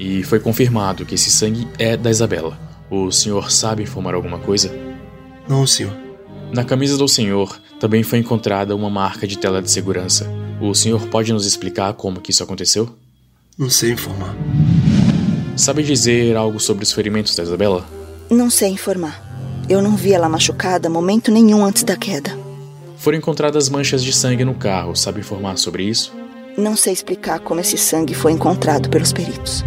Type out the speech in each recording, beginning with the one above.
e foi confirmado que esse sangue é da Isabela. O senhor sabe informar alguma coisa? Não, senhor. Na camisa do senhor também foi encontrada uma marca de tela de segurança. O senhor pode nos explicar como que isso aconteceu? Não sei informar. Sabe dizer algo sobre os ferimentos da Isabela? Não sei informar. Eu não vi ela machucada momento nenhum antes da queda. Foram encontradas manchas de sangue no carro. Sabe informar sobre isso? Não sei explicar como esse sangue foi encontrado pelos peritos.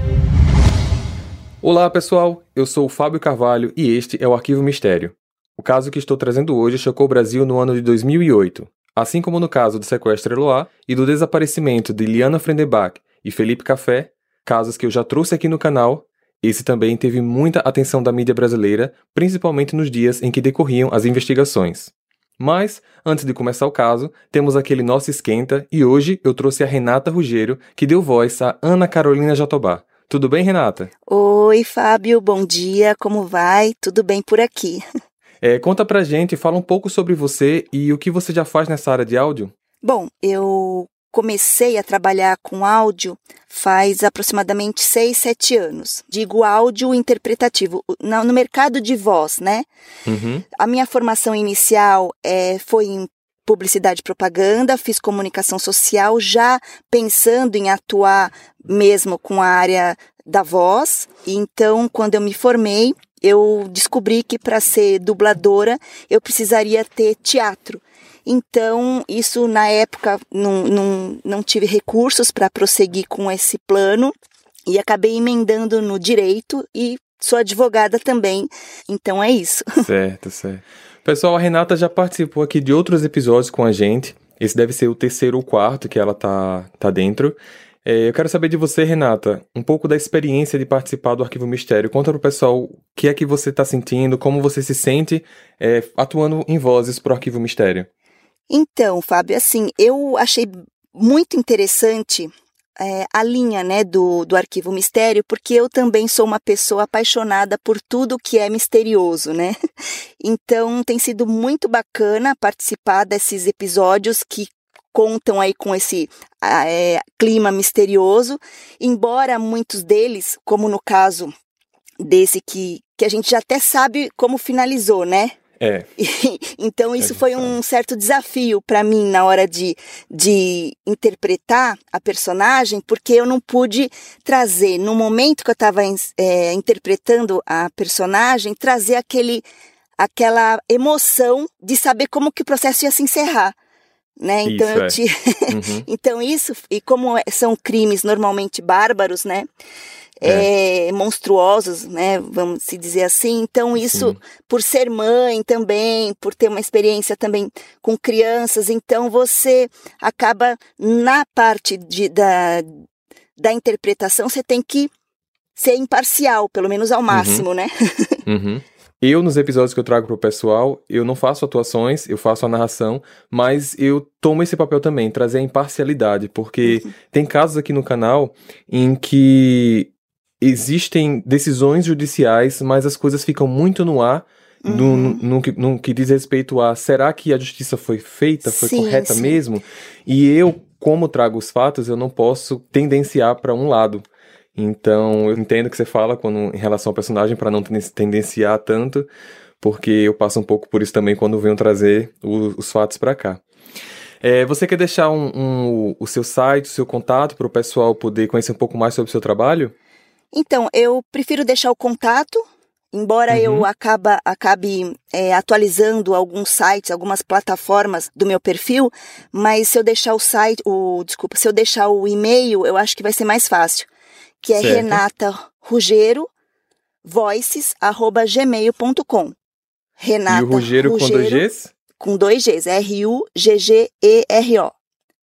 Olá, pessoal. Eu sou o Fábio Carvalho e este é o Arquivo Mistério. O caso que estou trazendo hoje chocou o Brasil no ano de 2008. Assim como no caso do sequestro Eloá e do desaparecimento de Liana Frendenbach e Felipe Café, casos que eu já trouxe aqui no canal, esse também teve muita atenção da mídia brasileira, principalmente nos dias em que decorriam as investigações. Mas, antes de começar o caso, temos aquele nosso esquenta e hoje eu trouxe a Renata Ruggiero, que deu voz a Ana Carolina Jatobá. Tudo bem, Renata? Oi, Fábio, bom dia, como vai? Tudo bem por aqui. É, conta pra gente, fala um pouco sobre você e o que você já faz nessa área de áudio. Bom, eu comecei a trabalhar com áudio faz aproximadamente 6, 7 anos. Digo áudio interpretativo, no mercado de voz, né? Uhum. A minha formação inicial é, foi em publicidade e propaganda, fiz comunicação social, já pensando em atuar mesmo com a área da voz. Então, quando eu me formei, eu descobri que para ser dubladora eu precisaria ter teatro. Então, isso na época não, não, não tive recursos para prosseguir com esse plano e acabei emendando no direito e sou advogada também. Então é isso. Certo, certo. Pessoal, a Renata já participou aqui de outros episódios com a gente. Esse deve ser o terceiro ou quarto que ela tá, tá dentro. É, eu quero saber de você, Renata, um pouco da experiência de participar do Arquivo Mistério. Conta pro pessoal o que é que você está sentindo, como você se sente é, atuando em vozes pro Arquivo Mistério. Então, Fábio, assim, eu achei muito interessante é, a linha né, do, do Arquivo Mistério, porque eu também sou uma pessoa apaixonada por tudo que é misterioso, né? Então tem sido muito bacana participar desses episódios que contam aí com esse é, clima misterioso, embora muitos deles, como no caso desse que, que a gente já até sabe como finalizou, né? É. então isso foi um certo desafio para mim na hora de, de interpretar a personagem, porque eu não pude trazer, no momento que eu estava é, interpretando a personagem, trazer aquele, aquela emoção de saber como que o processo ia se encerrar né? Então isso, eu é. te... Uhum. então isso e como é, são crimes normalmente bárbaros, né? É. É, monstruosos, né? Vamos se dizer assim. Então isso, Sim. por ser mãe também, por ter uma experiência também com crianças, então você acaba na parte de, da da interpretação você tem que ser imparcial, pelo menos ao máximo, uhum. né? Uhum. Eu, nos episódios que eu trago pro pessoal, eu não faço atuações, eu faço a narração, mas eu tomo esse papel também, trazer a imparcialidade, porque Uhum. tem casos aqui no canal em que existem decisões judiciais, mas as coisas ficam muito no ar. No, Uhum. no, que, no que diz respeito a será que a justiça foi feita, foi Sim, correta sim. mesmo? E eu, como trago os fatos, eu não posso tendenciar para um lado. Então, eu entendo o que você fala quando, em relação ao personagem, para não ten- tendenciar tanto, porque eu passo um pouco por isso também quando venho trazer o- os fatos para cá. É, você quer deixar um, um- o seu site, o seu contato, para o pessoal poder conhecer um pouco mais sobre o seu trabalho? Então, eu prefiro deixar o contato, embora Uhum. eu acaba, acabe é, atualizando alguns sites, algumas plataformas do meu perfil, mas se eu deixar o site, o desculpa, se eu deixar o e-mail, eu acho que vai ser mais fácil, que é Certo. Renata Ruggiero voices@gmail.com. Renata e o Ruggiero com dois Gs? com dois Gs, R U G G E R O.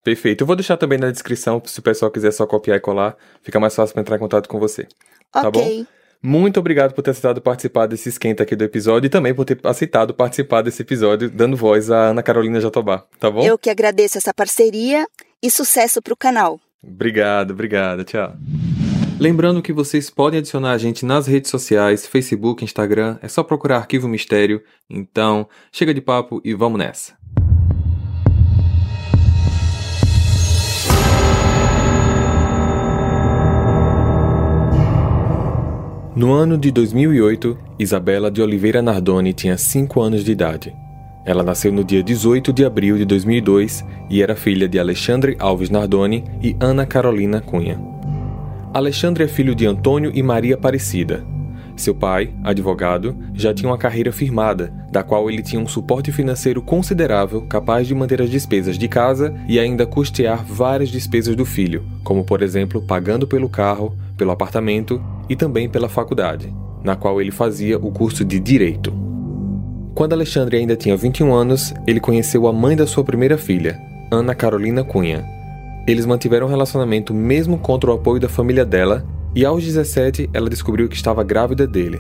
Perfeito. Eu vou deixar também na descrição, se o pessoal quiser só copiar e colar, fica mais fácil para entrar em contato com você. Tá bom? Muito obrigado por ter aceitado participar desse esquenta aqui do episódio e também por ter aceitado participar desse episódio, dando voz à Ana Carolina Jatobá, tá bom? Eu que agradeço essa parceria e sucesso pro canal. Obrigado, obrigado, tchau. Lembrando que vocês podem adicionar a gente nas redes sociais, Facebook, Instagram, é só procurar Arquivo Mistério. Então, chega de papo e vamos nessa. No ano de 2008, Isabela de Oliveira Nardoni tinha 5 anos de idade. Ela nasceu no dia 18 de abril de 2002 e era filha de Alexandre Alves Nardoni e Ana Carolina Cunha. Alexandre é filho de Antônio e Maria Aparecida. Seu pai, advogado, já tinha uma carreira firmada, da qual ele tinha um suporte financeiro considerável capaz de manter as despesas de casa e ainda custear várias despesas do filho, como por exemplo pagando pelo carro, pelo apartamento e também pela faculdade, na qual ele fazia o curso de Direito. Quando Alexandre ainda tinha 21 anos, ele conheceu a mãe da sua primeira filha, Ana Carolina Cunha. Eles mantiveram um relacionamento mesmo contra o apoio da família dela, e aos 17 ela descobriu que estava grávida dele.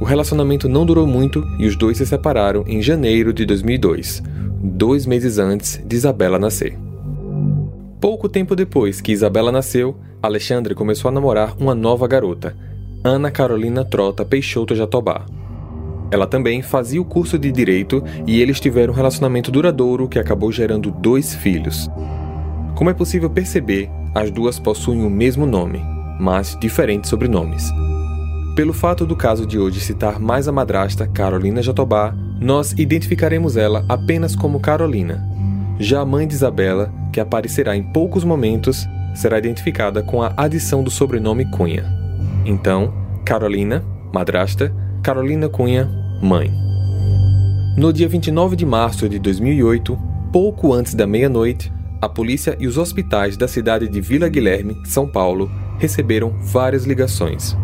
O relacionamento não durou muito e os dois se separaram em janeiro de 2002, dois meses antes de Isabela nascer. Pouco tempo depois que Isabela nasceu, Alexandre começou a namorar uma nova garota, Ana Carolina Trota Peixoto Jatobá. Ela também fazia o curso de direito e eles tiveram um relacionamento duradouro que acabou gerando dois filhos. Como é possível perceber, as duas possuem o mesmo nome, mas diferentes sobrenomes. Pelo fato do caso de hoje citar mais a madrasta Carolina Jatobá, nós identificaremos ela apenas como Carolina. Já a mãe de Isabela, que aparecerá em poucos momentos, será identificada com a adição do sobrenome Cunha. Então, Carolina, madrasta, Carolina Cunha, mãe. No dia 29 de março de 2008, pouco antes da meia-noite, a polícia e os hospitais da cidade de Vila Guilherme, São Paulo, receberam várias ligações.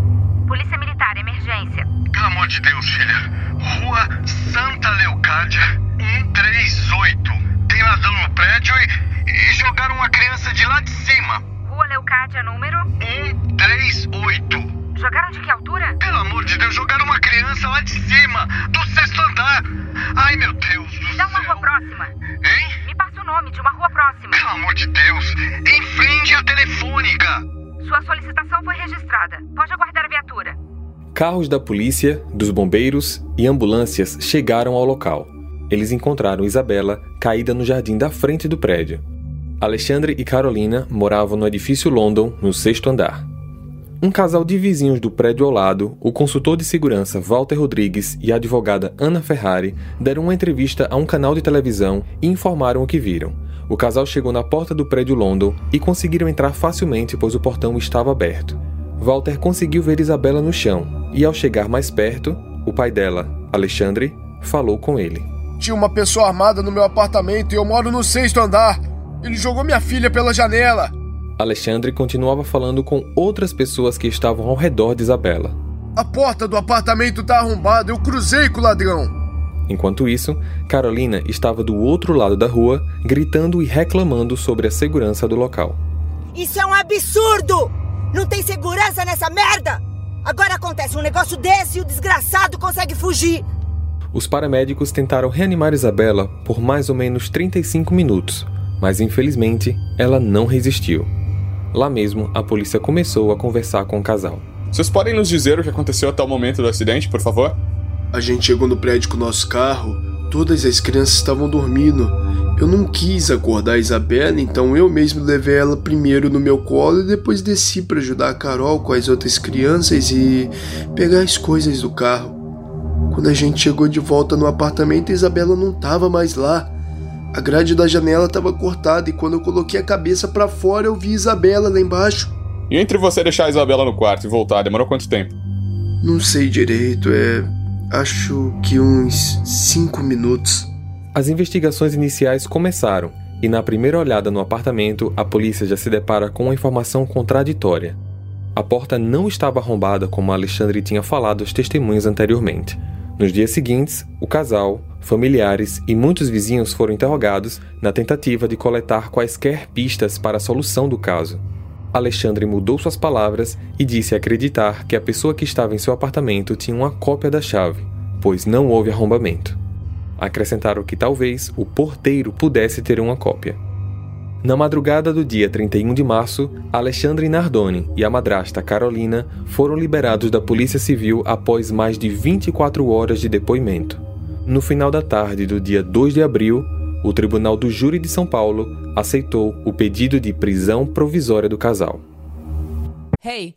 Polícia Militar, emergência. Pelo amor de Deus, filha. Rua Santa Leocádia, 138. Tem ladrão no prédio e, e jogaram uma criança de lá de cima. Rua Leucádia, número? 138. Jogaram de que altura? Pelo amor de Deus, jogaram uma criança lá de cima, do sexto andar. Ai, meu Deus do Me dá uma céu. rua próxima. Hein? Me passa o nome de uma rua próxima. Pelo amor de Deus. Em frente à telefônica. Sua solicitação foi registrada. Pode aguardar a viatura. Carros da polícia, dos bombeiros e ambulâncias chegaram ao local. Eles encontraram Isabela caída no jardim da frente do prédio. Alexandre e Carolina moravam no edifício London, no sexto andar. Um casal de vizinhos do prédio ao lado, o consultor de segurança Walter Rodrigues e a advogada Ana Ferrari, deram uma entrevista a um canal de televisão e informaram o que viram. O casal chegou na porta do prédio London e conseguiram entrar facilmente, pois o portão estava aberto. Walter conseguiu ver Isabela no chão e, ao chegar mais perto, o pai dela, Alexandre, falou com ele. Tinha uma pessoa armada no meu apartamento e eu moro no sexto andar. Ele jogou minha filha pela janela. Alexandre continuava falando com outras pessoas que estavam ao redor de Isabela. A porta do apartamento tá arrombada, eu cruzei com o ladrão. Enquanto isso, Carolina estava do outro lado da rua, gritando e reclamando sobre a segurança do local. Isso é um absurdo! Não tem segurança nessa merda! Agora acontece um negócio desse e o desgraçado consegue fugir. Os paramédicos tentaram reanimar Isabela por mais ou menos 35 minutos, mas infelizmente ela não resistiu. Lá mesmo, a polícia começou a conversar com o casal. Vocês podem nos dizer o que aconteceu até o momento do acidente, por favor? A gente chegou no prédio com o nosso carro, todas as crianças estavam dormindo. Eu não quis acordar a Isabela, então eu mesmo levei ela primeiro no meu colo e depois desci para ajudar a Carol com as outras crianças e pegar as coisas do carro. Quando a gente chegou de volta no apartamento, a Isabela não estava mais lá. A grade da janela estava cortada e quando eu coloquei a cabeça para fora, eu vi Isabela lá embaixo. E entre você deixar a Isabela no quarto e voltar, demorou quanto tempo? Não sei direito, é. Acho que uns cinco minutos. As investigações iniciais começaram, e na primeira olhada no apartamento, a polícia já se depara com uma informação contraditória. A porta não estava arrombada como Alexandre tinha falado às testemunhas anteriormente. Nos dias seguintes, o casal, familiares e muitos vizinhos foram interrogados na tentativa de coletar quaisquer pistas para a solução do caso. Alexandre mudou suas palavras e disse acreditar que a pessoa que estava em seu apartamento tinha uma cópia da chave, pois não houve arrombamento. Acrescentaram que talvez o porteiro pudesse ter uma cópia. Na madrugada do dia 31 de março, Alexandre Nardoni e a madrasta Carolina foram liberados da Polícia Civil após mais de 24 horas de depoimento. No final da tarde do dia 2 de abril, o Tribunal do Júri de São Paulo aceitou o pedido de prisão provisória do casal. Hey,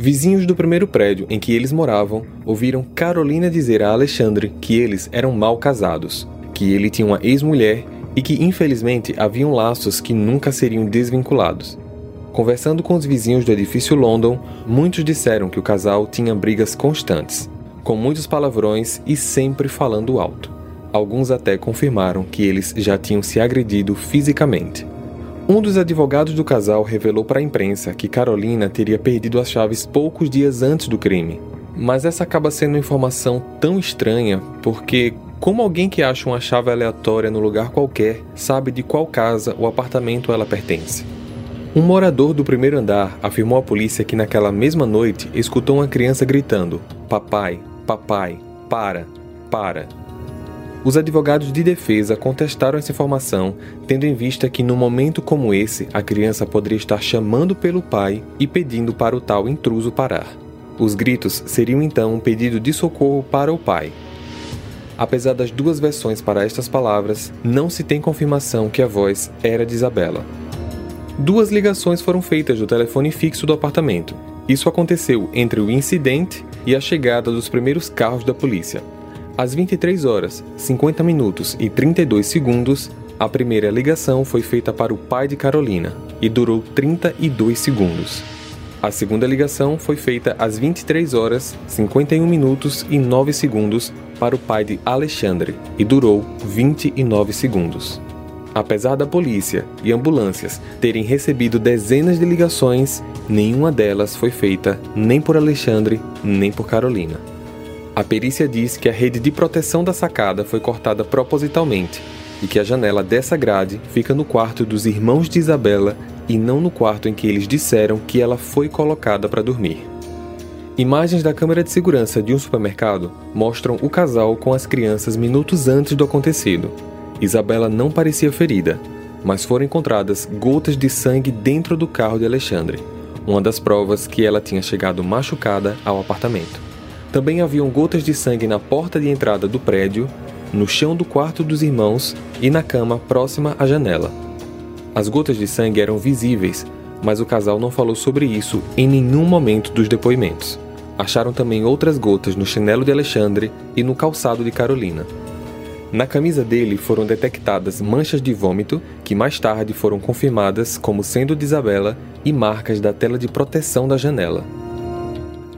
Vizinhos do primeiro prédio em que eles moravam ouviram Carolina dizer a Alexandre que eles eram mal casados, que ele tinha uma ex-mulher e que infelizmente haviam laços que nunca seriam desvinculados. Conversando com os vizinhos do edifício London, muitos disseram que o casal tinha brigas constantes, com muitos palavrões e sempre falando alto. Alguns até confirmaram que eles já tinham se agredido fisicamente. Um dos advogados do casal revelou para a imprensa que Carolina teria perdido as chaves poucos dias antes do crime. Mas essa acaba sendo uma informação tão estranha porque, como alguém que acha uma chave aleatória no lugar qualquer sabe de qual casa ou apartamento ela pertence? Um morador do primeiro andar afirmou à polícia que naquela mesma noite escutou uma criança gritando: Papai, papai, para, para. Os advogados de defesa contestaram essa informação, tendo em vista que, num momento como esse, a criança poderia estar chamando pelo pai e pedindo para o tal intruso parar. Os gritos seriam então um pedido de socorro para o pai. Apesar das duas versões para estas palavras, não se tem confirmação que a voz era de Isabela. Duas ligações foram feitas do telefone fixo do apartamento. Isso aconteceu entre o incidente e a chegada dos primeiros carros da polícia. Às 23 horas, 50 minutos e 32 segundos, a primeira ligação foi feita para o pai de Carolina e durou 32 segundos. A segunda ligação foi feita às 23 horas, 51 minutos e 9 segundos para o pai de Alexandre e durou 29 segundos. Apesar da polícia e ambulâncias terem recebido dezenas de ligações, nenhuma delas foi feita nem por Alexandre nem por Carolina. A perícia diz que a rede de proteção da sacada foi cortada propositalmente e que a janela dessa grade fica no quarto dos irmãos de Isabela e não no quarto em que eles disseram que ela foi colocada para dormir. Imagens da câmera de segurança de um supermercado mostram o casal com as crianças minutos antes do acontecido. Isabela não parecia ferida, mas foram encontradas gotas de sangue dentro do carro de Alexandre, uma das provas que ela tinha chegado machucada ao apartamento. Também haviam gotas de sangue na porta de entrada do prédio, no chão do quarto dos irmãos e na cama próxima à janela. As gotas de sangue eram visíveis, mas o casal não falou sobre isso em nenhum momento dos depoimentos. Acharam também outras gotas no chinelo de Alexandre e no calçado de Carolina. Na camisa dele foram detectadas manchas de vômito, que mais tarde foram confirmadas como sendo de Isabela, e marcas da tela de proteção da janela.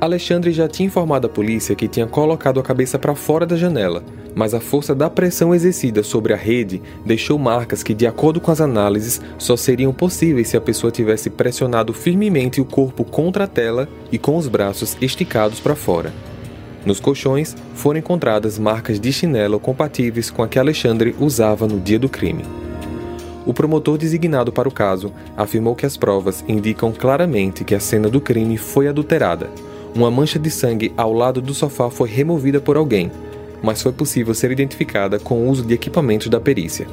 Alexandre já tinha informado a polícia que tinha colocado a cabeça para fora da janela, mas a força da pressão exercida sobre a rede deixou marcas que, de acordo com as análises, só seriam possíveis se a pessoa tivesse pressionado firmemente o corpo contra a tela e com os braços esticados para fora. Nos colchões foram encontradas marcas de chinelo compatíveis com a que Alexandre usava no dia do crime. O promotor designado para o caso afirmou que as provas indicam claramente que a cena do crime foi adulterada uma mancha de sangue ao lado do sofá foi removida por alguém, mas foi possível ser identificada com o uso de equipamentos da perícia.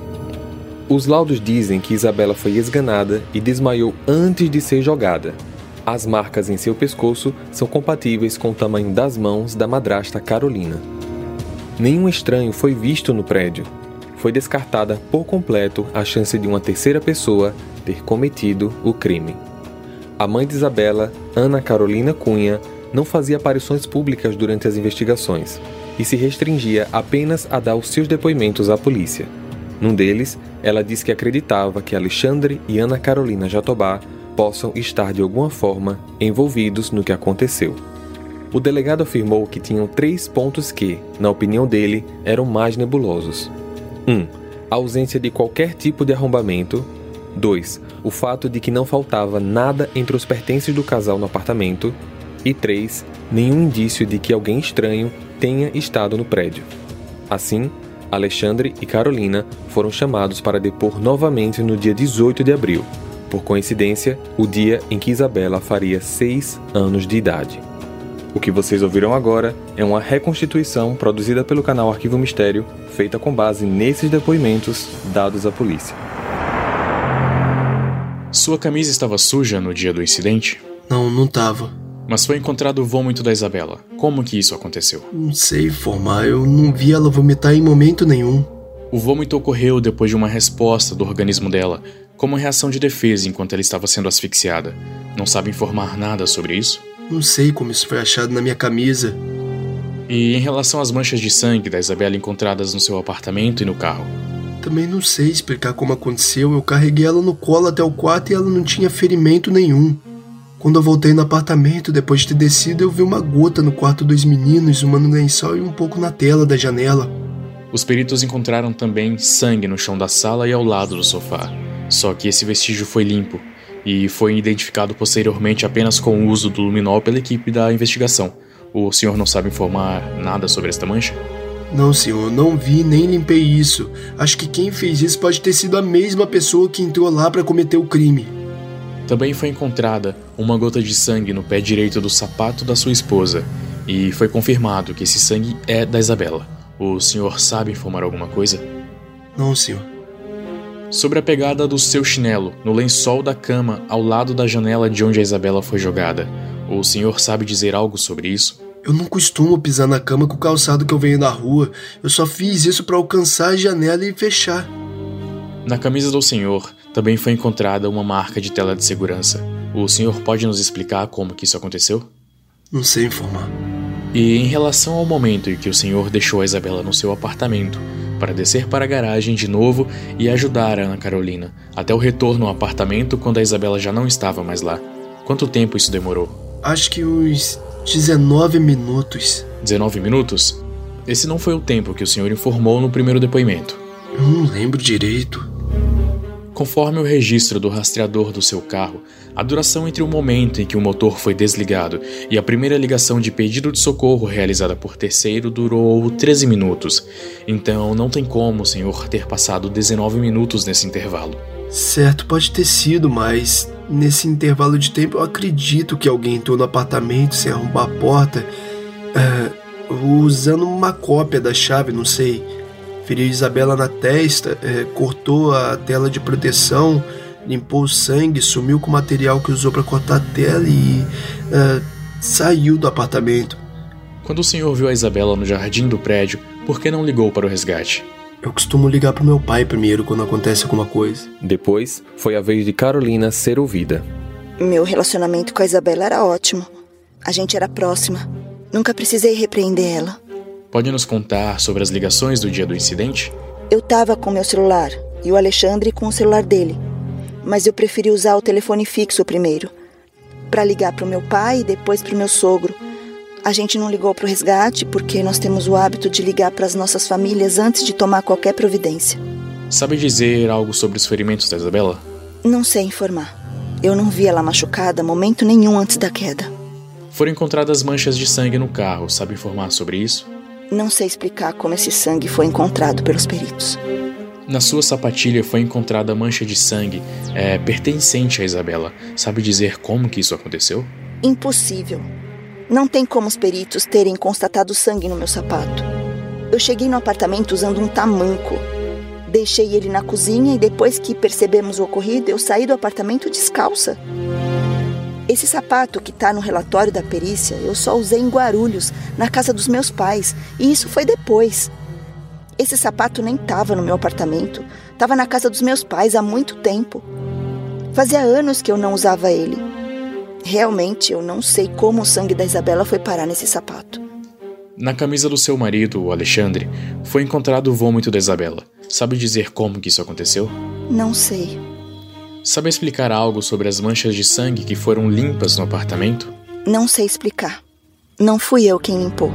Os laudos dizem que Isabela foi esganada e desmaiou antes de ser jogada. As marcas em seu pescoço são compatíveis com o tamanho das mãos da madrasta Carolina. Nenhum estranho foi visto no prédio. Foi descartada por completo a chance de uma terceira pessoa ter cometido o crime. A mãe de Isabela, Ana Carolina Cunha, não fazia aparições públicas durante as investigações e se restringia apenas a dar os seus depoimentos à polícia. Num deles, ela diz que acreditava que Alexandre e Ana Carolina Jatobá possam estar de alguma forma envolvidos no que aconteceu. O delegado afirmou que tinham três pontos que, na opinião dele, eram mais nebulosos. 1. Um, a ausência de qualquer tipo de arrombamento. 2. O fato de que não faltava nada entre os pertences do casal no apartamento. E 3. Nenhum indício de que alguém estranho tenha estado no prédio. Assim, Alexandre e Carolina foram chamados para depor novamente no dia 18 de abril. Por coincidência, o dia em que Isabela faria seis anos de idade. O que vocês ouviram agora é uma reconstituição produzida pelo canal Arquivo Mistério, feita com base nesses depoimentos dados à polícia. Sua camisa estava suja no dia do incidente? Não, não tava. Mas foi encontrado o vômito da Isabela. Como que isso aconteceu? Não sei informar, eu não vi ela vomitar em momento nenhum. O vômito ocorreu depois de uma resposta do organismo dela, como reação de defesa enquanto ela estava sendo asfixiada. Não sabe informar nada sobre isso? Não sei como isso foi achado na minha camisa. E em relação às manchas de sangue da Isabela encontradas no seu apartamento e no carro? Também não sei explicar como aconteceu. Eu carreguei ela no colo até o quarto e ela não tinha ferimento nenhum. Quando eu voltei no apartamento, depois de ter descido, eu vi uma gota no quarto dos meninos, uma no lençol e um pouco na tela da janela. Os peritos encontraram também sangue no chão da sala e ao lado do sofá. Só que esse vestígio foi limpo e foi identificado posteriormente apenas com o uso do luminol pela equipe da investigação. O senhor não sabe informar nada sobre esta mancha? Não, senhor, não vi nem limpei isso. Acho que quem fez isso pode ter sido a mesma pessoa que entrou lá para cometer o crime. Também foi encontrada uma gota de sangue no pé direito do sapato da sua esposa, e foi confirmado que esse sangue é da Isabela. O senhor sabe informar alguma coisa? Não, senhor. Sobre a pegada do seu chinelo no lençol da cama ao lado da janela de onde a Isabela foi jogada, o senhor sabe dizer algo sobre isso? Eu não costumo pisar na cama com o calçado que eu venho da rua. Eu só fiz isso para alcançar a janela e fechar. Na camisa do senhor também foi encontrada uma marca de tela de segurança. O senhor pode nos explicar como que isso aconteceu? Não sei informar. E em relação ao momento em que o senhor deixou a Isabela no seu apartamento para descer para a garagem de novo e ajudar a Ana Carolina até o retorno ao apartamento quando a Isabela já não estava mais lá. Quanto tempo isso demorou? Acho que uns 19 minutos. 19 minutos? Esse não foi o tempo que o senhor informou no primeiro depoimento. Eu não lembro direito. Conforme o registro do rastreador do seu carro, a duração entre o momento em que o motor foi desligado e a primeira ligação de pedido de socorro realizada por terceiro durou 13 minutos. Então não tem como o senhor ter passado 19 minutos nesse intervalo. Certo, pode ter sido, mas nesse intervalo de tempo eu acredito que alguém entrou no apartamento sem arrombar a porta, uh, usando uma cópia da chave, não sei feriu Isabela na testa, é, cortou a tela de proteção, limpou o sangue, sumiu com o material que usou para cortar a tela e é, saiu do apartamento. Quando o senhor viu a Isabela no jardim do prédio, por que não ligou para o resgate? Eu costumo ligar para meu pai primeiro quando acontece alguma coisa. Depois, foi a vez de Carolina ser ouvida. Meu relacionamento com a Isabela era ótimo. A gente era próxima. Nunca precisei repreender ela. Pode nos contar sobre as ligações do dia do incidente? Eu tava com meu celular e o Alexandre com o celular dele. Mas eu preferi usar o telefone fixo primeiro, para ligar para o meu pai e depois para o meu sogro. A gente não ligou para o resgate porque nós temos o hábito de ligar para as nossas famílias antes de tomar qualquer providência. Sabe dizer algo sobre os ferimentos da Isabela? Não sei informar. Eu não vi ela machucada momento nenhum antes da queda. Foram encontradas manchas de sangue no carro. Sabe informar sobre isso? Não sei explicar como esse sangue foi encontrado pelos peritos. Na sua sapatilha foi encontrada mancha de sangue é, pertencente a Isabela. Sabe dizer como que isso aconteceu? Impossível. Não tem como os peritos terem constatado sangue no meu sapato. Eu cheguei no apartamento usando um tamanco. Deixei ele na cozinha e depois que percebemos o ocorrido, eu saí do apartamento descalça. Esse sapato que está no relatório da perícia eu só usei em Guarulhos, na casa dos meus pais, e isso foi depois. Esse sapato nem estava no meu apartamento, estava na casa dos meus pais há muito tempo. Fazia anos que eu não usava ele. Realmente eu não sei como o sangue da Isabela foi parar nesse sapato. Na camisa do seu marido, o Alexandre, foi encontrado o vômito da Isabela. Sabe dizer como que isso aconteceu? Não sei. Sabe explicar algo sobre as manchas de sangue que foram limpas no apartamento? Não sei explicar. Não fui eu quem limpou.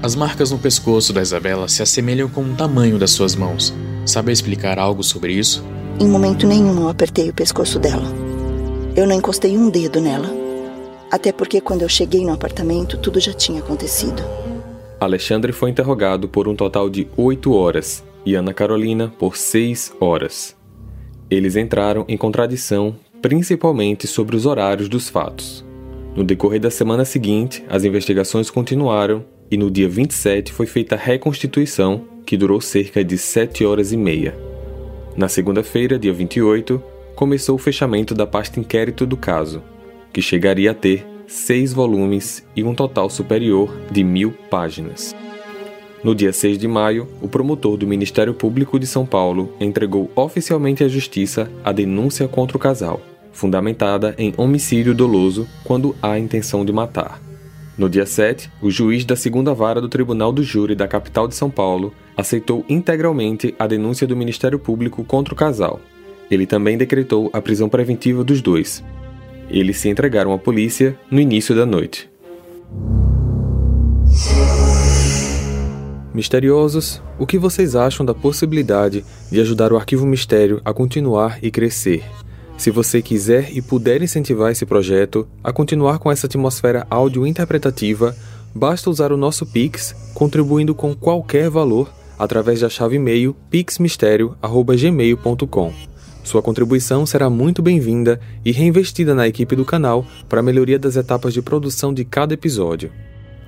As marcas no pescoço da Isabela se assemelham com o tamanho das suas mãos. Sabe explicar algo sobre isso? Em momento nenhum eu apertei o pescoço dela. Eu não encostei um dedo nela. Até porque quando eu cheguei no apartamento, tudo já tinha acontecido. Alexandre foi interrogado por um total de oito horas e Ana Carolina por seis horas. Eles entraram em contradição principalmente sobre os horários dos fatos. No decorrer da semana seguinte, as investigações continuaram e no dia 27 foi feita a reconstituição, que durou cerca de 7 horas e meia. Na segunda-feira, dia 28, começou o fechamento da pasta inquérito do caso, que chegaria a ter seis volumes e um total superior de mil páginas. No dia 6 de maio, o promotor do Ministério Público de São Paulo entregou oficialmente à Justiça a denúncia contra o casal, fundamentada em homicídio doloso quando há intenção de matar. No dia 7, o juiz da segunda vara do Tribunal do Júri da capital de São Paulo aceitou integralmente a denúncia do Ministério Público contra o casal. Ele também decretou a prisão preventiva dos dois. Eles se entregaram à polícia no início da noite. Misteriosos, o que vocês acham da possibilidade de ajudar o Arquivo Mistério a continuar e crescer? Se você quiser e puder incentivar esse projeto a continuar com essa atmosfera áudio interpretativa, basta usar o nosso Pix, contribuindo com qualquer valor através da chave e-mail pixmistério@gmail.com. Sua contribuição será muito bem-vinda e reinvestida na equipe do canal para a melhoria das etapas de produção de cada episódio.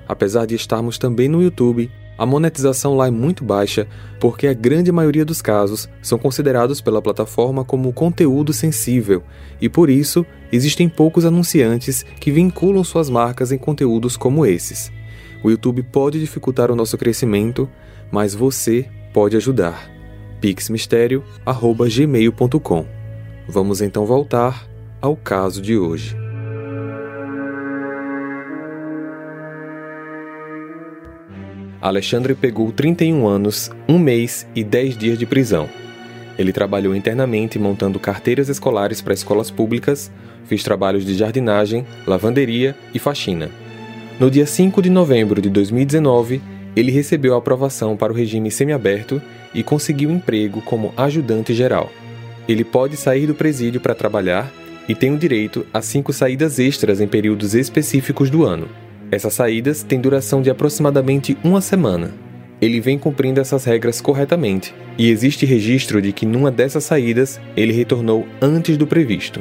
Apesar de estarmos também no YouTube, a monetização lá é muito baixa porque a grande maioria dos casos são considerados pela plataforma como conteúdo sensível e por isso existem poucos anunciantes que vinculam suas marcas em conteúdos como esses. O YouTube pode dificultar o nosso crescimento, mas você pode ajudar. pixmistério@gmail.com. Vamos então voltar ao caso de hoje. Alexandre pegou 31 anos, um mês e 10 dias de prisão. Ele trabalhou internamente montando carteiras escolares para escolas públicas, fez trabalhos de jardinagem, lavanderia e faxina. No dia 5 de novembro de 2019, ele recebeu a aprovação para o regime semiaberto e conseguiu emprego como ajudante geral. Ele pode sair do presídio para trabalhar e tem o direito a cinco saídas extras em períodos específicos do ano. Essas saídas têm duração de aproximadamente uma semana. Ele vem cumprindo essas regras corretamente, e existe registro de que numa dessas saídas ele retornou antes do previsto.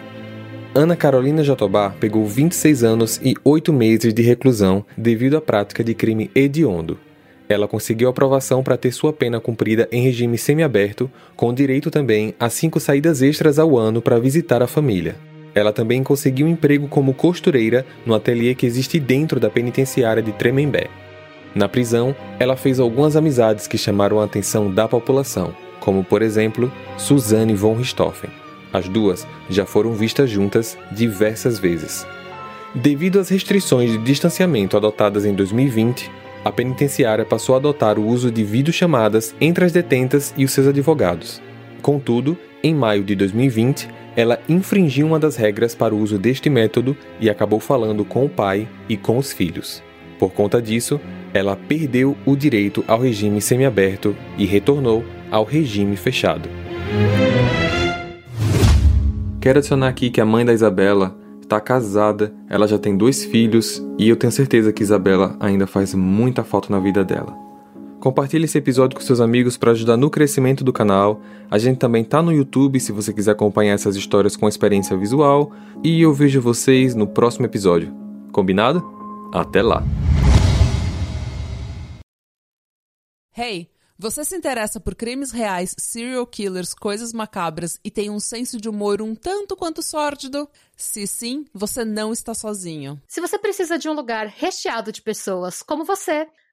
Ana Carolina Jatobá pegou 26 anos e 8 meses de reclusão devido à prática de crime hediondo. Ela conseguiu aprovação para ter sua pena cumprida em regime semiaberto, com direito também a cinco saídas extras ao ano para visitar a família. Ela também conseguiu emprego como costureira no ateliê que existe dentro da penitenciária de Tremembé. Na prisão, ela fez algumas amizades que chamaram a atenção da população, como por exemplo Suzanne von Richthofen. As duas já foram vistas juntas diversas vezes. Devido às restrições de distanciamento adotadas em 2020, a penitenciária passou a adotar o uso de videochamadas entre as detentas e os seus advogados. Contudo, em maio de 2020, ela infringiu uma das regras para o uso deste método e acabou falando com o pai e com os filhos. Por conta disso, ela perdeu o direito ao regime semiaberto e retornou ao regime fechado. Quero adicionar aqui que a mãe da Isabela está casada, ela já tem dois filhos e eu tenho certeza que Isabela ainda faz muita falta na vida dela. Compartilhe esse episódio com seus amigos para ajudar no crescimento do canal. A gente também tá no YouTube se você quiser acompanhar essas histórias com experiência visual. E eu vejo vocês no próximo episódio. Combinado? Até lá! Hey, você se interessa por crimes reais, serial killers, coisas macabras e tem um senso de humor um tanto quanto sórdido? Se sim, você não está sozinho. Se você precisa de um lugar recheado de pessoas como você